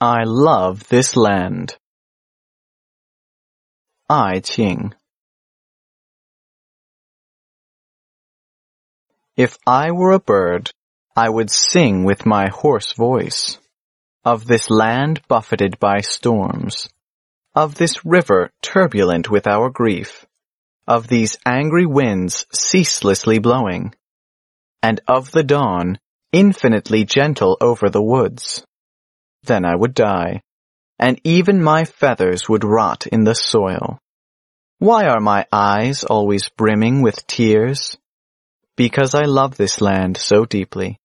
I love this land. Ai Qing. If I were a bird, I would sing with my hoarse voice of this land buffeted by storms, of this river turbulent with our grief, of these angry winds ceaselessly blowing, and of the dawn infinitely gentle over the woods. Then I would die, and even my feathers would rot in the soil. Why are my eyes always brimming with tears? Because I love this land so deeply.